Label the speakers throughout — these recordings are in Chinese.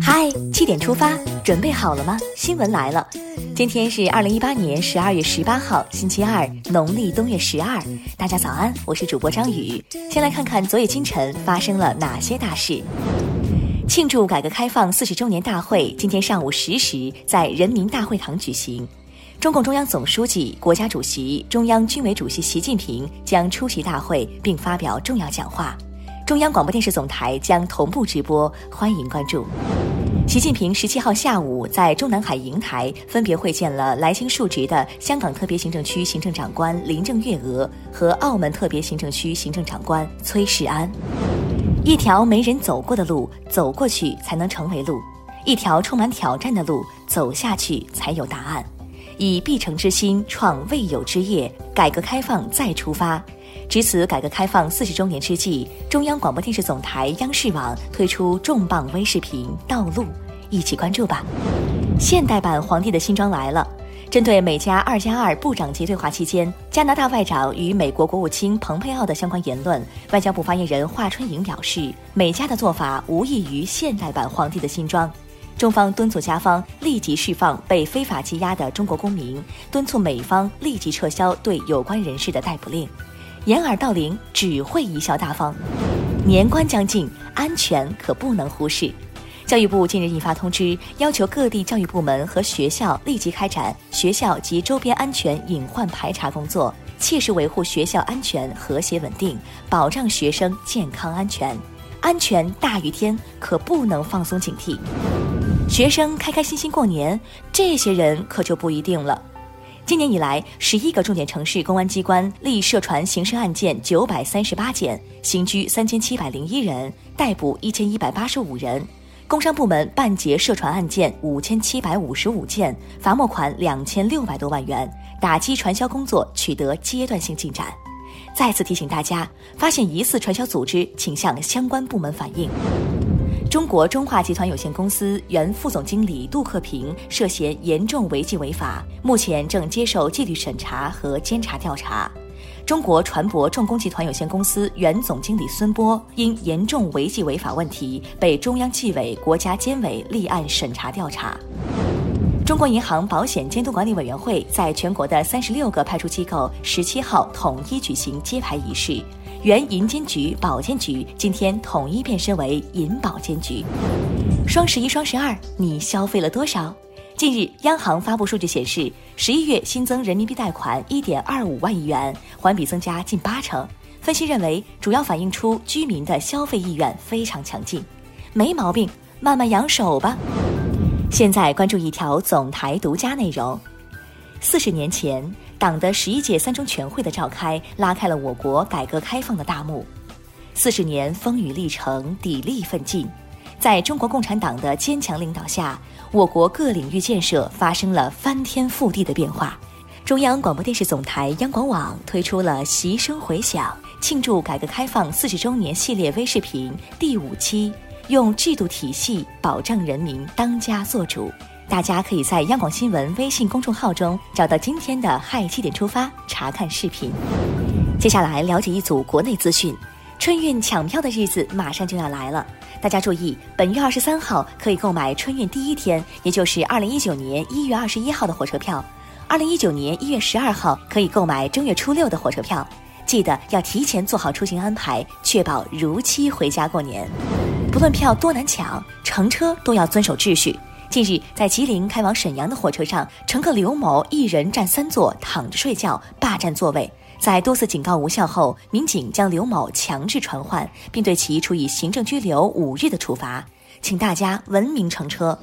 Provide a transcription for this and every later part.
Speaker 1: 嗨，七点出发，准备好了吗？新闻来了，今天是二零一八年十二月十八号，星期二，农历冬月十二。大家早安，我是主播张宇。先来看看昨夜今晨发生了哪些大事。庆祝改革开放四十周年大会今天上午十时在人民大会堂举行，中共中央总书记、国家主席、中央军委主席习近平将出席大会并发表重要讲话。中央广播电视总台将同步直播，欢迎关注。习近平十七号下午在中南海瀛台分别会见了来京述职的香港特别行政区行政长官林郑月娥和澳门特别行政区行政长官崔世安。一条没人走过的路，走过去才能成为路；一条充满挑战的路，走下去才有答案。以必成之心创未有之业，改革开放再出发。值此改革开放四十周年之际，中央广播电视总台央视网推出重磅微视频《道路》，一起关注吧。现代版皇帝的新装来了。针对美加二加二部长级对话期间，加拿大外长与美国国务卿蓬佩奥的相关言论，外交部发言人华春莹表示，美加的做法无异于现代版皇帝的新装。中方敦促加方立即释放被非法羁押的中国公民，敦促美方立即撤销对有关人士的逮捕令。掩耳盗铃只会贻笑大方。年关将近，安全可不能忽视。教育部近日印发通知，要求各地教育部门和学校立即开展学校及周边安全隐患排查工作，切实维护学校安全和谐稳定，保障学生健康安全。安全大于天，可不能放松警惕。学生开开心心过年，这些人可就不一定了。今年以来，十一个重点城市公安机关立涉传刑事案件九百三十八件，刑拘三千七百零一人，逮捕一千一百八十五人；工商部门办结涉传案件五千七百五十五件，罚没款两千六百多万元，打击传销工作取得阶段性进展。再次提醒大家，发现疑似传销组织，请向相关部门反映。中国中化集团有限公司原副总经理杜克平涉嫌严重违纪违法，目前正接受纪律审查和监察调查。中国船舶重工集团有限公司原总经理孙波因严重违纪违法问题，被中央纪委国家监委立案审查调查。中国银行保险监督管理委员会在全国的三十六个派出机构十七号统一举行揭牌仪式。原银监局、保监局今天统一变身为银保监局。双十一、双十二，你消费了多少？近日，央行发布数据显示，十一月新增人民币贷款一点二五万亿元，环比增加近八成。分析认为，主要反映出居民的消费意愿非常强劲，没毛病，慢慢养手吧。现在关注一条总台独家内容：四十年前。党的十一届三中全会的召开，拉开了我国改革开放的大幕。四十年风雨历程，砥砺奋进，在中国共产党的坚强领导下，我国各领域建设发生了翻天覆地的变化。中央广播电视总台央广网推出了“习声回响”庆祝改革开放四十周年系列微视频第五期，用制度体系保障人民当家作主。大家可以在央广新闻微信公众号中找到今天的“嗨七点出发”查看视频。接下来了解一组国内资讯：春运抢票的日子马上就要来了，大家注意，本月二十三号可以购买春运第一天，也就是二零一九年一月二十一号的火车票；二零一九年一月十二号可以购买正月初六的火车票。记得要提前做好出行安排，确保如期回家过年。不论票多难抢，乘车都要遵守秩序。近日，在吉林开往沈阳的火车上，乘客刘某一人占三座，躺着睡觉，霸占座位。在多次警告无效后，民警将刘某强制传唤，并对其处以行政拘留五日的处罚。请大家文明乘车。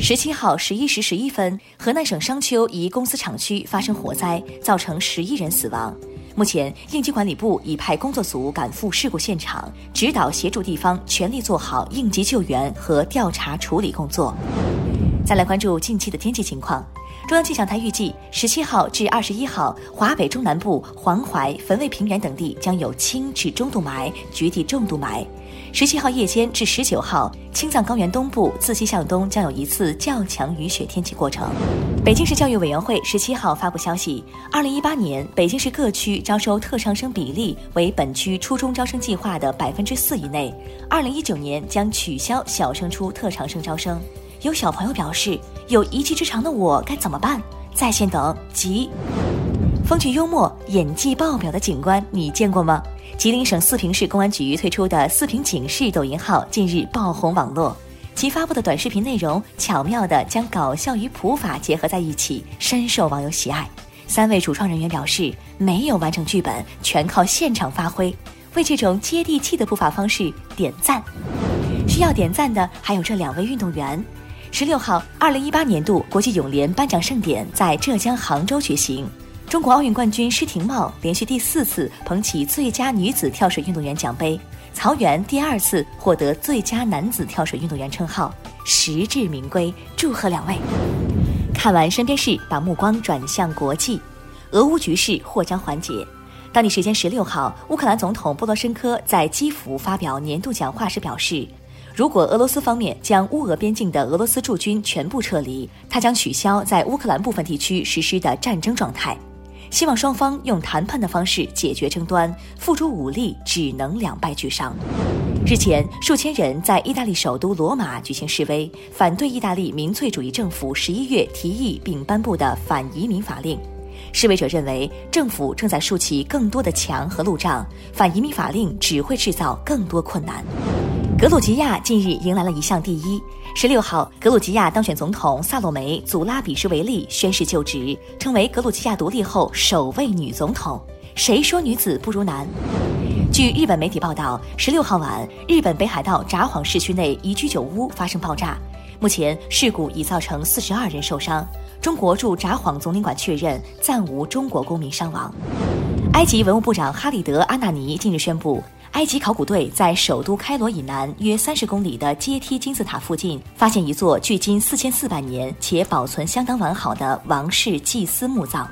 Speaker 1: 十七号十一时十一分，河南省商丘一公司厂区发生火灾，造成十一人死亡。目前，应急管理部已派工作组赶赴事故现场，指导协助地方全力做好应急救援和调查处理工作。再来关注近期的天气情况，中央气象台预计，十七号至二十一号，华北中南部、黄淮、汾渭平原等地将有轻至中度霾、局地重度霾；十七号夜间至十九号，青藏高原东部自西向东将有一次较强雨雪天气过程。北京市教育委员会十七号发布消息，二零一八年北京市各区招收特长生比例为本区初中招生计划的百分之四以内。二零一九年将取消小升初特长生招生。有小朋友表示，有一技之长的我该怎么办？在线等，急。风趣幽默、演技爆表的警官，你见过吗？吉林省四平市公安局推出的“四平警示”抖音号近日爆红网络，其发布的短视频内容巧妙地将搞笑与普法结合在一起，深受网友喜爱。三位主创人员表示，没有完成剧本，全靠现场发挥，为这种接地气的步伐方式点赞。需要点赞的还有这两位运动员。十六号，二零一八年度国际泳联颁奖盛典在浙江杭州举行。中国奥运冠军施廷懋连续第四次捧起最佳女子跳水运动员奖杯，曹原第二次获得最佳男子跳水运动员称号，实至名归。祝贺两位！看完身边事，把目光转向国际，俄乌局势或将缓解。当地时间十六号，乌克兰总统波罗申科在基辅发表年度讲话时表示，如果俄罗斯方面将乌俄边境的俄罗斯驻军全部撤离，他将取消在乌克兰部分地区实施的战争状态。希望双方用谈判的方式解决争端，付诸武力只能两败俱伤。日前，数千人在意大利首都罗马举行示威，反对意大利民粹主义政府十一月提议并颁布的反移民法令。示威者认为，政府正在竖起更多的墙和路障，反移民法令只会制造更多困难。格鲁吉亚近日迎来了一项第一。十六号，格鲁吉亚当选总统萨洛梅·祖拉比什维利宣誓就职，成为格鲁吉亚独立后首位女总统。谁说女子不如男？据日本媒体报道，十六号晚，日本北海道札幌市区内一居酒屋发生爆炸，目前事故已造成四十二人受伤。中国驻札幌总领馆确认暂无中国公民伤亡。埃及文物部长哈里德·阿纳尼近日宣布。埃及考古队在首都开罗以南约三十公里的阶梯金字塔附近，发现一座距今四千四百年且保存相当完好的王室祭司墓葬。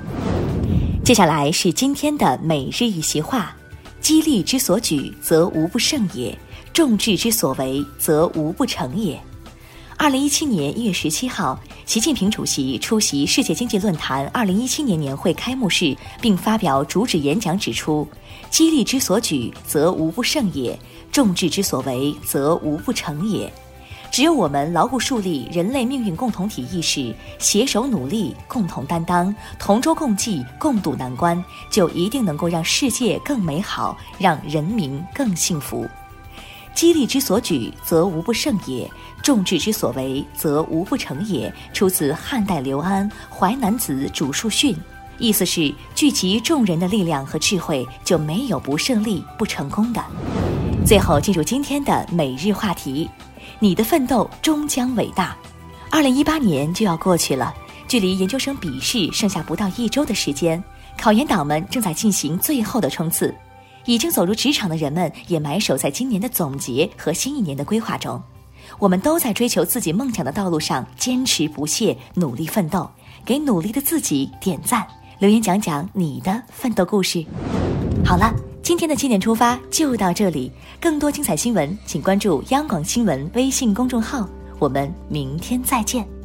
Speaker 1: 接下来是今天的每日一席话：激励之所举，则无不胜也；众志之所为，则无不成也。二零一七年一月十七号，习近平主席出席世界经济论坛二零一七年年会开幕式，并发表主旨演讲，指出：激励之所举，则无不胜也；众志之所为，则无不成也。只有我们牢固树立人类命运共同体意识，携手努力，共同担当，同舟共济，共度难关，就一定能够让世界更美好，让人民更幸福。激励之所举，则无不胜也；众志之所为，则无不成也。出自汉代刘安《淮南子·主述训》，意思是聚集众人的力量和智慧，就没有不胜利、不成功的。最后进入今天的每日话题：你的奋斗终将伟大。二零一八年就要过去了，距离研究生笔试剩下不到一周的时间，考研党们正在进行最后的冲刺。已经走入职场的人们也埋首在今年的总结和新一年的规划中，我们都在追求自己梦想的道路上坚持不懈，努力奋斗。给努力的自己点赞，留言讲讲你的奋斗故事。好了，今天的七点出发就到这里，更多精彩新闻，请关注央广新闻微信公众号。我们明天再见。